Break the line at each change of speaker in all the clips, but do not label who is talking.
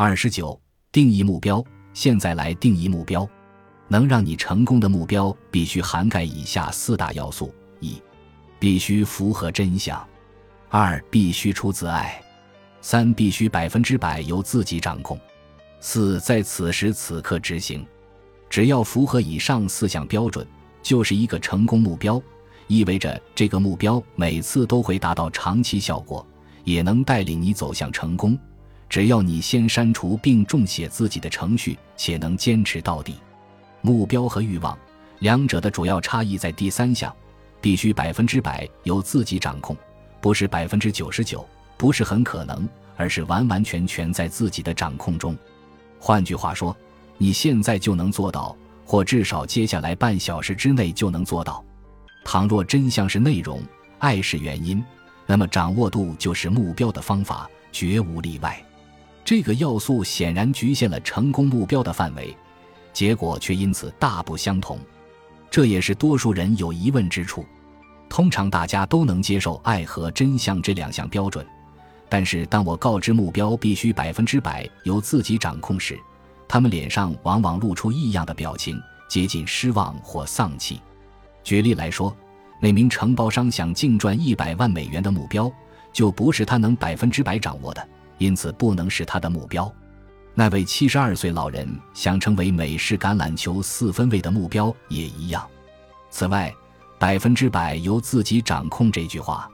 二十九，定义目标。现在来定义目标，能让你成功的目标必须涵盖以下四大要素：一，必须符合真相；二，必须出自爱；三，必须百分之百由自己掌控；四，在此时此刻执行。只要符合以上四项标准，就是一个成功目标，意味着这个目标每次都会达到长期效果，也能带领你走向成功。只要你先删除并重写自己的程序，且能坚持到底。目标和欲望两者的主要差异在第三项，必须百分之百由自己掌控，不是百分之九十九，不是很可能，而是完完全全在自己的掌控中。换句话说。你现在就能做到，或至少接下来半小时之内就能做到。倘若真相是内容，爱是原因，那么掌握度就是目标的方法，绝无例外。这个要素显然局限了成功目标的范围，结果却因此大不相同。这也是多数人有疑问之处。通常大家都能接受爱和真相这两项标准，但是当我告知目标必须百分之百由自己掌控时，他们脸上往往露出异样的表情，接近失望或丧气。举例来说，那名承包商想净赚一百万美元的目标，就不是他能百分之百掌握的，因此不能是他的目标。那位七十二岁老人想成为美式橄榄球四分卫的目标也一样。此外，“百分之百由自己掌控”这句话，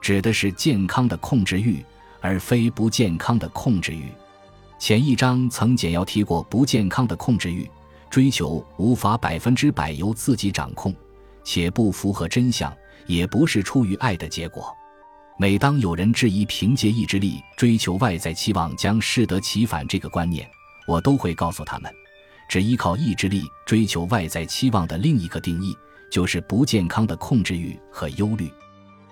指的是健康的控制欲，而非不健康的控制欲。前一章曾简要提过不健康的控制欲，追求无法百分之百由自己掌控，且不符合真相，也不是出于爱的结果。每当有人质疑凭借意志力追求外在期望将适得其反这个观念，我都会告诉他们，只依靠意志力追求外在期望的另一个定义就是不健康的控制欲和忧虑。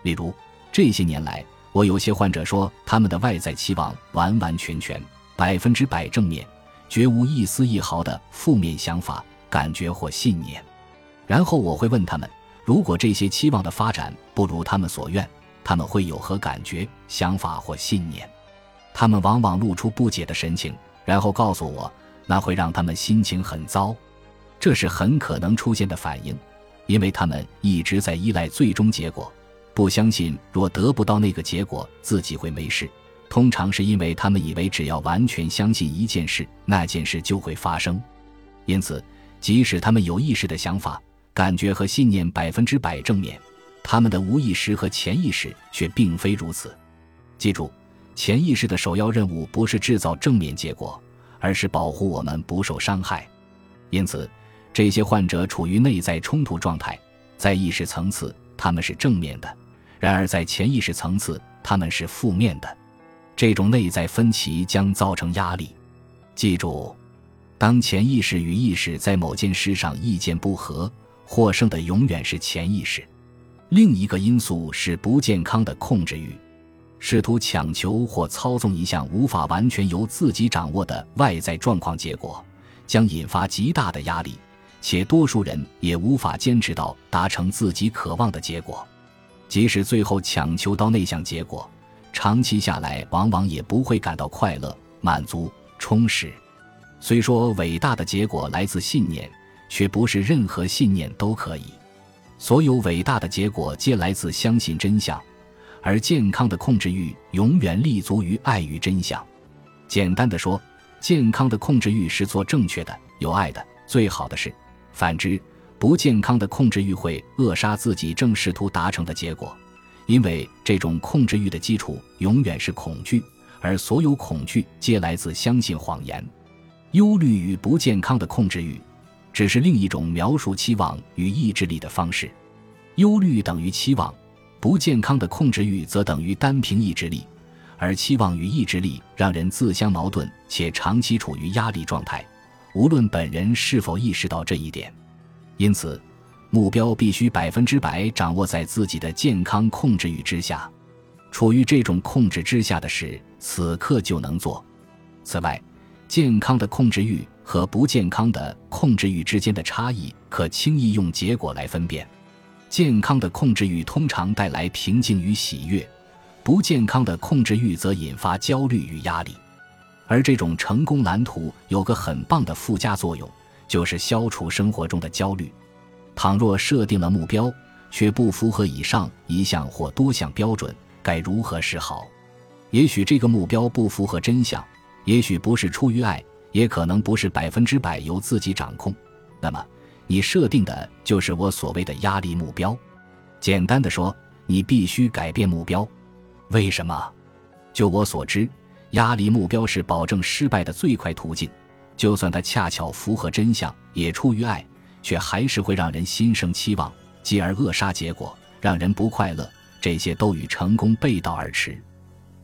例如，这些年来，我有些患者说他们的外在期望完完全全。百分之百正面，绝无一丝一毫的负面想法、感觉或信念。然后我会问他们：如果这些期望的发展不如他们所愿，他们会有何感觉、想法或信念？他们往往露出不解的神情，然后告诉我，那会让他们心情很糟。这是很可能出现的反应，因为他们一直在依赖最终结果，不相信若得不到那个结果，自己会没事。通常是因为他们以为只要完全相信一件事，那件事就会发生。因此，即使他们有意识的想法、感觉和信念百分之百正面，他们的无意识和潜意识却并非如此。记住，潜意识的首要任务不是制造正面结果，而是保护我们不受伤害。因此，这些患者处于内在冲突状态，在意识层次他们是正面的，然而在潜意识层次他们是负面的。这种内在分歧将造成压力。记住，当潜意识与意识在某件事上意见不合，获胜的永远是潜意识。另一个因素是不健康的控制欲，试图强求或操纵一项无法完全由自己掌握的外在状况，结果将引发极大的压力，且多数人也无法坚持到达成自己渴望的结果，即使最后强求到那项结果。长期下来，往往也不会感到快乐、满足、充实。虽说伟大的结果来自信念，却不是任何信念都可以。所有伟大的结果皆来自相信真相，而健康的控制欲永远立足于爱与真相。简单的说，健康的控制欲是做正确的、有爱的、最好的事。反之，不健康的控制欲会扼杀自己正试图达成的结果。因为这种控制欲的基础永远是恐惧，而所有恐惧皆来自相信谎言。忧虑与不健康的控制欲，只是另一种描述期望与意志力的方式。忧虑等于期望，不健康的控制欲则等于单凭意志力，而期望与意志力让人自相矛盾，且长期处于压力状态，无论本人是否意识到这一点。因此。目标必须百分之百掌握在自己的健康控制欲之下，处于这种控制之下的事，此刻就能做。此外，健康的控制欲和不健康的控制欲之间的差异，可轻易用结果来分辨。健康的控制欲通常带来平静与喜悦，不健康的控制欲则引发焦虑与压力。而这种成功蓝图有个很棒的附加作用，就是消除生活中的焦虑。倘若设定了目标，却不符合以上一项或多项标准，该如何是好？也许这个目标不符合真相，也许不是出于爱，也可能不是百分之百由自己掌控。那么，你设定的就是我所谓的压力目标。简单的说，你必须改变目标。为什么？就我所知，压力目标是保证失败的最快途径。就算它恰巧符合真相，也出于爱，却还是会让人心生期望，继而扼杀结果，让人不快乐。这些都与成功背道而驰。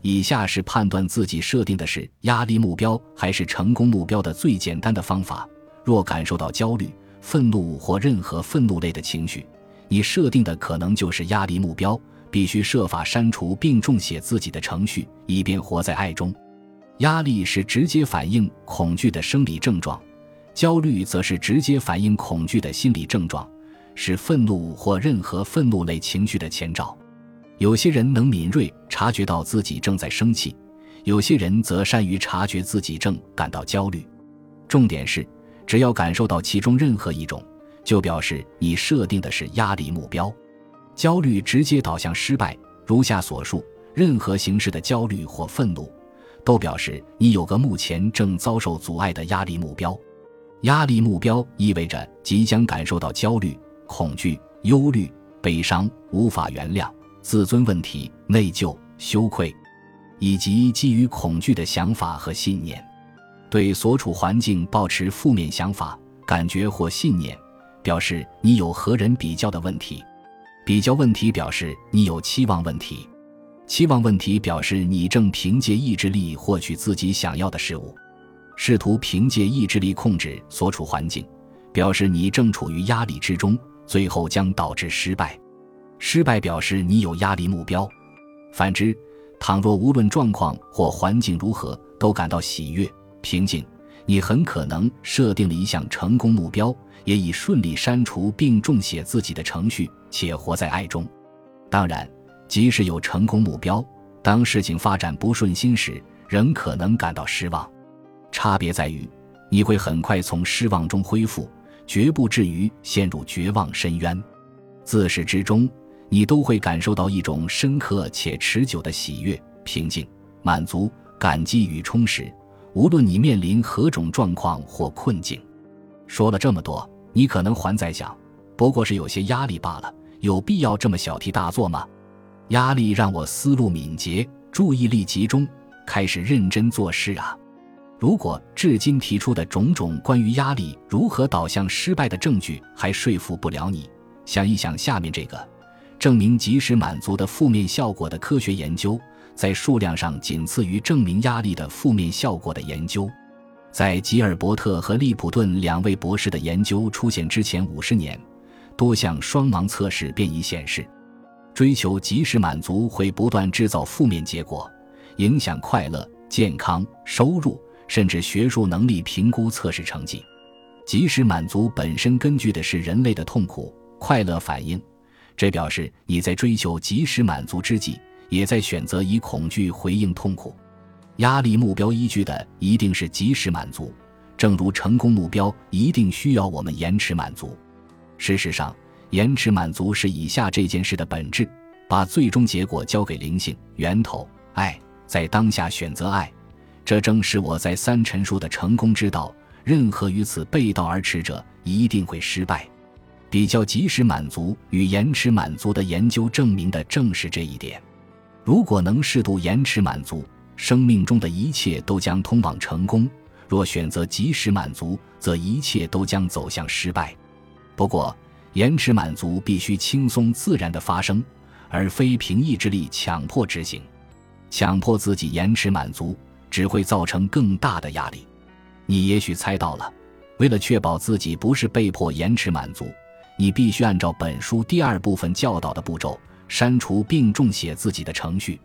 以下是判断自己设定的是压力目标还是成功目标的最简单的方法：若感受到焦虑、愤怒或任何愤怒类的情绪，你设定的可能就是压力目标，必须设法删除并重写自己的程序，以便活在爱中。压力是直接反映恐惧的生理症状，焦虑则是直接反映恐惧的心理症状，是愤怒或任何愤怒类情绪的前兆。有些人能敏锐察觉到自己正在生气，有些人则善于察觉自己正感到焦虑。重点是，只要感受到其中任何一种，就表示你设定的是压力目标。焦虑直接导向失败，如下所述：任何形式的焦虑或愤怒，都表示你有个目前正遭受阻碍的压力目标。压力目标意味着即将感受到焦虑、恐惧、忧虑、悲伤、无法原谅。自尊问题、内疚、羞愧，以及基于恐惧的想法和信念，对所处环境保持负面想法、感觉或信念，表示你有和人比较的问题；比较问题表示你有期望问题；期望问题表示你正凭借意志力获取自己想要的事物；试图凭借意志力控制所处环境，表示你正处于压力之中，最后将导致失败。失败表示你有压力目标，反之，倘若无论状况或环境如何都感到喜悦平静，你很可能设定了一项成功目标，也已顺利删除并重写自己的程序，且活在爱中。当然，即使有成功目标，当事情发展不顺心时，仍可能感到失望。差别在于，你会很快从失望中恢复，绝不至于陷入绝望深渊。自始至终。你都会感受到一种深刻且持久的喜悦、平静、满足、感激与充实，无论你面临何种状况或困境。说了这么多，你可能还在想，不过是有些压力罢了，有必要这么小题大做吗？压力让我思路敏捷，注意力集中，开始认真做事啊！如果至今提出的种种关于压力如何导向失败的证据还说服不了你，想一想下面这个。证明及时满足的负面效果的科学研究，在数量上仅次于证明压力的负面效果的研究。在吉尔伯特和利普顿两位博士的研究出现之前五十年，多项双盲测试便已显示，追求及时满足会不断制造负面结果，影响快乐、健康、收入，甚至学术能力评估测试成绩。及时满足本身根据的是人类的痛苦快乐反应。这表示你在追求及时满足之际，也在选择以恐惧回应痛苦。压力目标依据的一定是及时满足，正如成功目标一定需要我们延迟满足。事实上，延迟满足是以下这件事的本质：把最终结果交给灵性源头爱，在当下选择爱。这正是我在三陈述的成功之道。任何与此背道而驰者，一定会失败。比较及时满足与延迟满足的研究证明的正是这一点。如果能适度延迟满足，生命中的一切都将通往成功；若选择及时满足，则一切都将走向失败。不过，延迟满足必须轻松自然的发生，而非凭意志力强迫执行。强迫自己延迟满足，只会造成更大的压力。你也许猜到了，为了确保自己不是被迫延迟满足。你必须按照本书第二部分教导的步骤，删除并重写自己的程序。